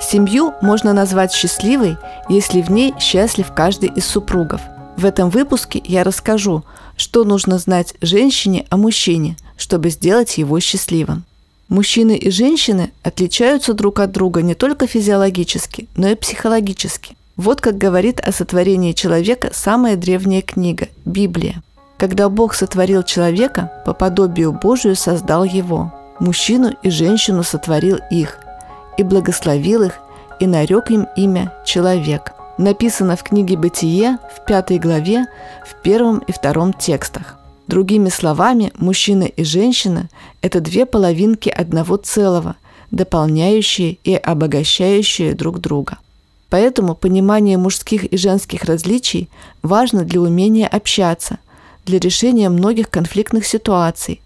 Семью можно назвать счастливой, если в ней счастлив каждый из супругов. В этом выпуске я расскажу, что нужно знать женщине о мужчине, чтобы сделать его счастливым. Мужчины и женщины отличаются друг от друга не только физиологически, но и психологически. Вот как говорит о сотворении человека самая древняя книга – Библия. Когда Бог сотворил человека, по подобию Божию создал его. Мужчину и женщину сотворил их, и благословил их, и нарек им имя «человек». Написано в книге «Бытие» в пятой главе, в первом и втором текстах. Другими словами, мужчина и женщина – это две половинки одного целого, дополняющие и обогащающие друг друга. Поэтому понимание мужских и женских различий важно для умения общаться, для решения многих конфликтных ситуаций,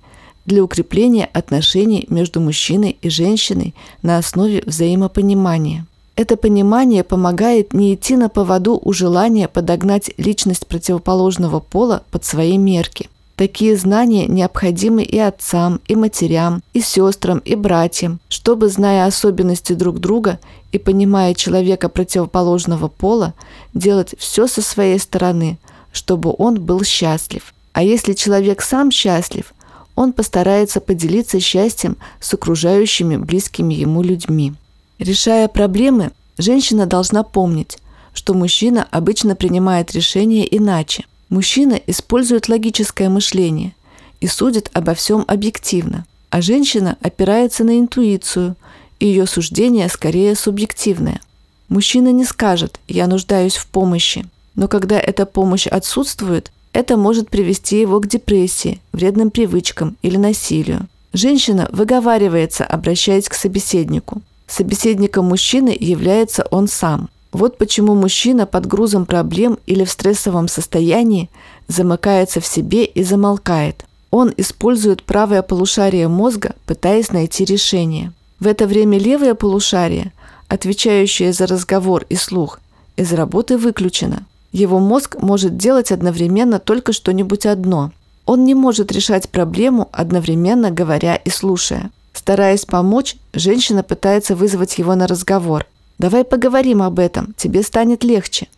для укрепления отношений между мужчиной и женщиной на основе взаимопонимания. Это понимание помогает не идти на поводу у желания подогнать личность противоположного пола под свои мерки. Такие знания необходимы и отцам, и матерям, и сестрам, и братьям, чтобы, зная особенности друг друга и понимая человека противоположного пола, делать все со своей стороны, чтобы он был счастлив. А если человек сам счастлив – он постарается поделиться счастьем с окружающими близкими ему людьми. Решая проблемы, женщина должна помнить, что мужчина обычно принимает решения иначе. Мужчина использует логическое мышление и судит обо всем объективно, а женщина опирается на интуицию, и ее суждение скорее субъективное. Мужчина не скажет «я нуждаюсь в помощи», но когда эта помощь отсутствует, это может привести его к депрессии, вредным привычкам или насилию. Женщина выговаривается, обращаясь к собеседнику. Собеседником мужчины является он сам. Вот почему мужчина под грузом проблем или в стрессовом состоянии замыкается в себе и замолкает. Он использует правое полушарие мозга, пытаясь найти решение. В это время левое полушарие, отвечающее за разговор и слух, из работы выключено. Его мозг может делать одновременно только что-нибудь одно. Он не может решать проблему, одновременно говоря и слушая. Стараясь помочь, женщина пытается вызвать его на разговор. «Давай поговорим об этом, тебе станет легче».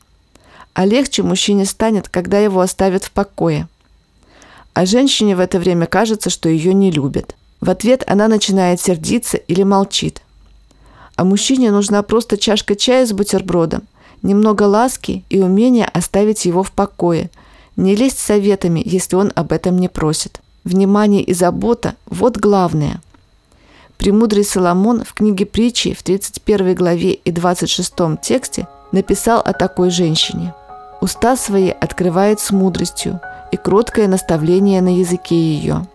А легче мужчине станет, когда его оставят в покое. А женщине в это время кажется, что ее не любят. В ответ она начинает сердиться или молчит. А мужчине нужна просто чашка чая с бутербродом, немного ласки и умения оставить его в покое, не лезть советами, если он об этом не просит. Внимание и забота – вот главное. Премудрый Соломон в книге притчи в 31 главе и 26 тексте написал о такой женщине. «Уста свои открывает с мудростью, и кроткое наставление на языке ее».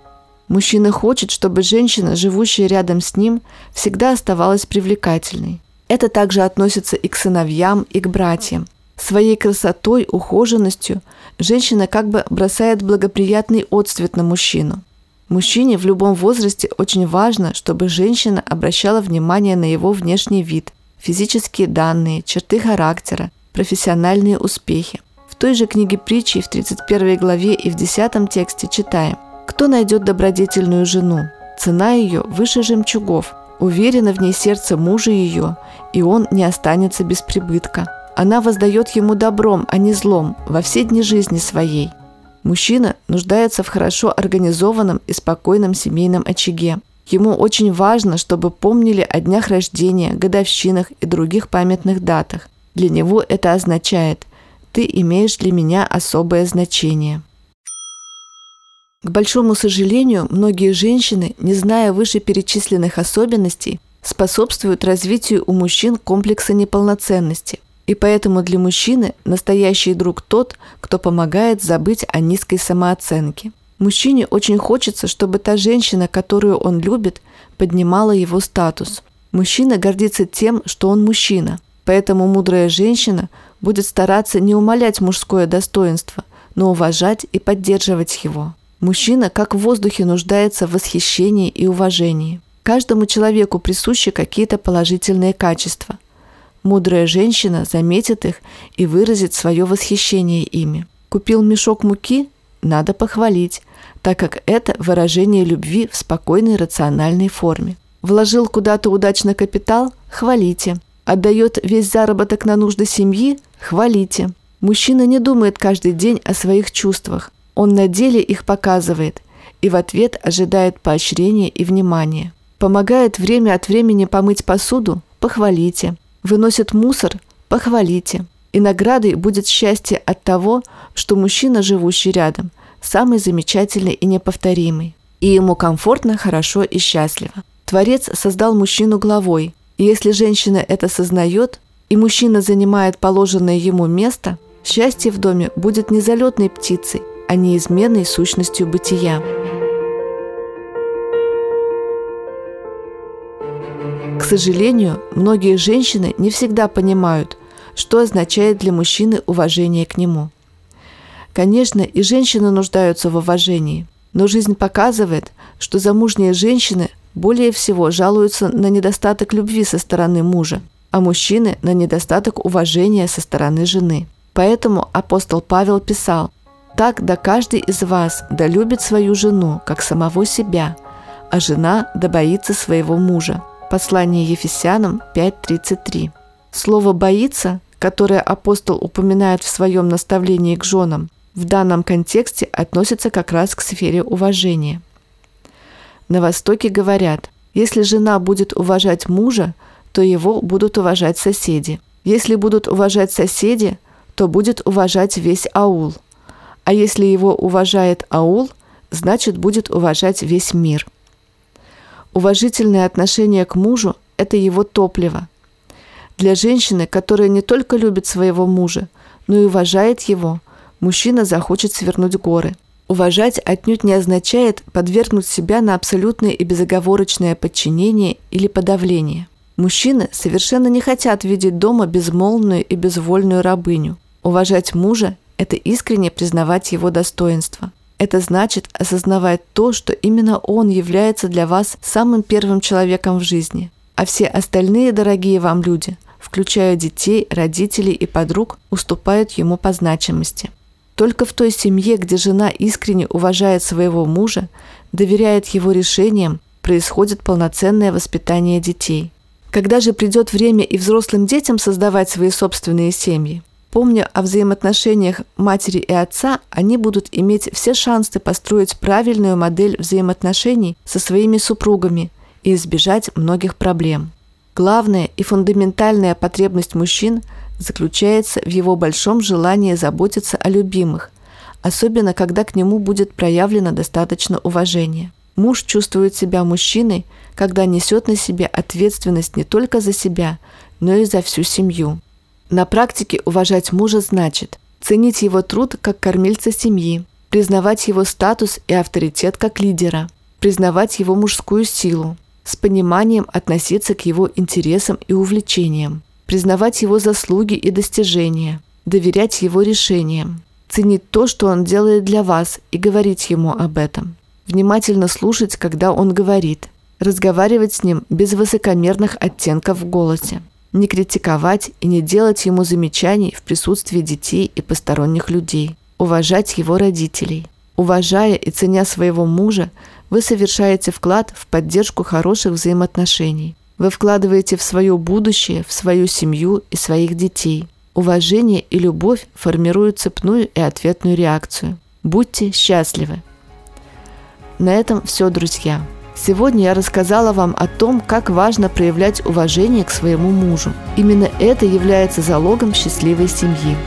Мужчина хочет, чтобы женщина, живущая рядом с ним, всегда оставалась привлекательной. Это также относится и к сыновьям, и к братьям. Своей красотой, ухоженностью женщина как бы бросает благоприятный отцвет на мужчину. Мужчине в любом возрасте очень важно, чтобы женщина обращала внимание на его внешний вид, физические данные, черты характера, профессиональные успехи. В той же книге притчи в 31 главе и в 10 тексте читаем «Кто найдет добродетельную жену? Цена ее выше жемчугов, Уверено в ней сердце мужа ее, и он не останется без прибытка. Она воздает ему добром, а не злом, во все дни жизни своей. Мужчина нуждается в хорошо организованном и спокойном семейном очаге. Ему очень важно, чтобы помнили о днях рождения, годовщинах и других памятных датах. Для него это означает «ты имеешь для меня особое значение». К большому сожалению, многие женщины, не зная вышеперечисленных особенностей, способствуют развитию у мужчин комплекса неполноценности. И поэтому для мужчины настоящий друг тот, кто помогает забыть о низкой самооценке. Мужчине очень хочется, чтобы та женщина, которую он любит, поднимала его статус. Мужчина гордится тем, что он мужчина. Поэтому мудрая женщина будет стараться не умалять мужское достоинство, но уважать и поддерживать его. Мужчина как в воздухе нуждается в восхищении и уважении. Каждому человеку присущи какие-то положительные качества. Мудрая женщина заметит их и выразит свое восхищение ими. Купил мешок муки – надо похвалить, так как это выражение любви в спокойной рациональной форме. Вложил куда-то удачно капитал – хвалите. Отдает весь заработок на нужды семьи – хвалите. Мужчина не думает каждый день о своих чувствах. Он на деле их показывает и в ответ ожидает поощрения и внимания. Помогает время от времени помыть посуду – похвалите. Выносит мусор – похвалите. И наградой будет счастье от того, что мужчина, живущий рядом, самый замечательный и неповторимый. И ему комфортно, хорошо и счастливо. Творец создал мужчину главой, и если женщина это сознает, и мужчина занимает положенное ему место, счастье в доме будет не залетной птицей, а неизменной сущностью бытия. К сожалению, многие женщины не всегда понимают, что означает для мужчины уважение к нему. Конечно, и женщины нуждаются в уважении, но жизнь показывает, что замужние женщины более всего жалуются на недостаток любви со стороны мужа, а мужчины на недостаток уважения со стороны жены. Поэтому апостол Павел писал, «Так да каждый из вас да любит свою жену, как самого себя, а жена да боится своего мужа». Послание Ефесянам 5.33. Слово «боится», которое апостол упоминает в своем наставлении к женам, в данном контексте относится как раз к сфере уважения. На Востоке говорят, если жена будет уважать мужа, то его будут уважать соседи. Если будут уважать соседи, то будет уважать весь аул. А если его уважает аул, значит будет уважать весь мир – Уважительное отношение к мужу – это его топливо. Для женщины, которая не только любит своего мужа, но и уважает его, мужчина захочет свернуть горы. Уважать отнюдь не означает подвергнуть себя на абсолютное и безоговорочное подчинение или подавление. Мужчины совершенно не хотят видеть дома безмолвную и безвольную рабыню. Уважать мужа – это искренне признавать его достоинство. Это значит осознавать то, что именно он является для вас самым первым человеком в жизни, а все остальные дорогие вам люди, включая детей, родителей и подруг, уступают ему по значимости. Только в той семье, где жена искренне уважает своего мужа, доверяет его решениям, происходит полноценное воспитание детей. Когда же придет время и взрослым детям создавать свои собственные семьи, Помня о взаимоотношениях матери и отца, они будут иметь все шансы построить правильную модель взаимоотношений со своими супругами и избежать многих проблем. Главная и фундаментальная потребность мужчин заключается в его большом желании заботиться о любимых, особенно когда к нему будет проявлено достаточно уважения. Муж чувствует себя мужчиной, когда несет на себе ответственность не только за себя, но и за всю семью. На практике уважать мужа значит ценить его труд как кормильца семьи, признавать его статус и авторитет как лидера, признавать его мужскую силу, с пониманием относиться к его интересам и увлечениям, признавать его заслуги и достижения, доверять его решениям, ценить то, что он делает для вас, и говорить ему об этом, внимательно слушать, когда он говорит, разговаривать с ним без высокомерных оттенков в голосе не критиковать и не делать ему замечаний в присутствии детей и посторонних людей, уважать его родителей. Уважая и ценя своего мужа, вы совершаете вклад в поддержку хороших взаимоотношений. Вы вкладываете в свое будущее, в свою семью и своих детей. Уважение и любовь формируют цепную и ответную реакцию. Будьте счастливы! На этом все, друзья. Сегодня я рассказала вам о том, как важно проявлять уважение к своему мужу. Именно это является залогом счастливой семьи.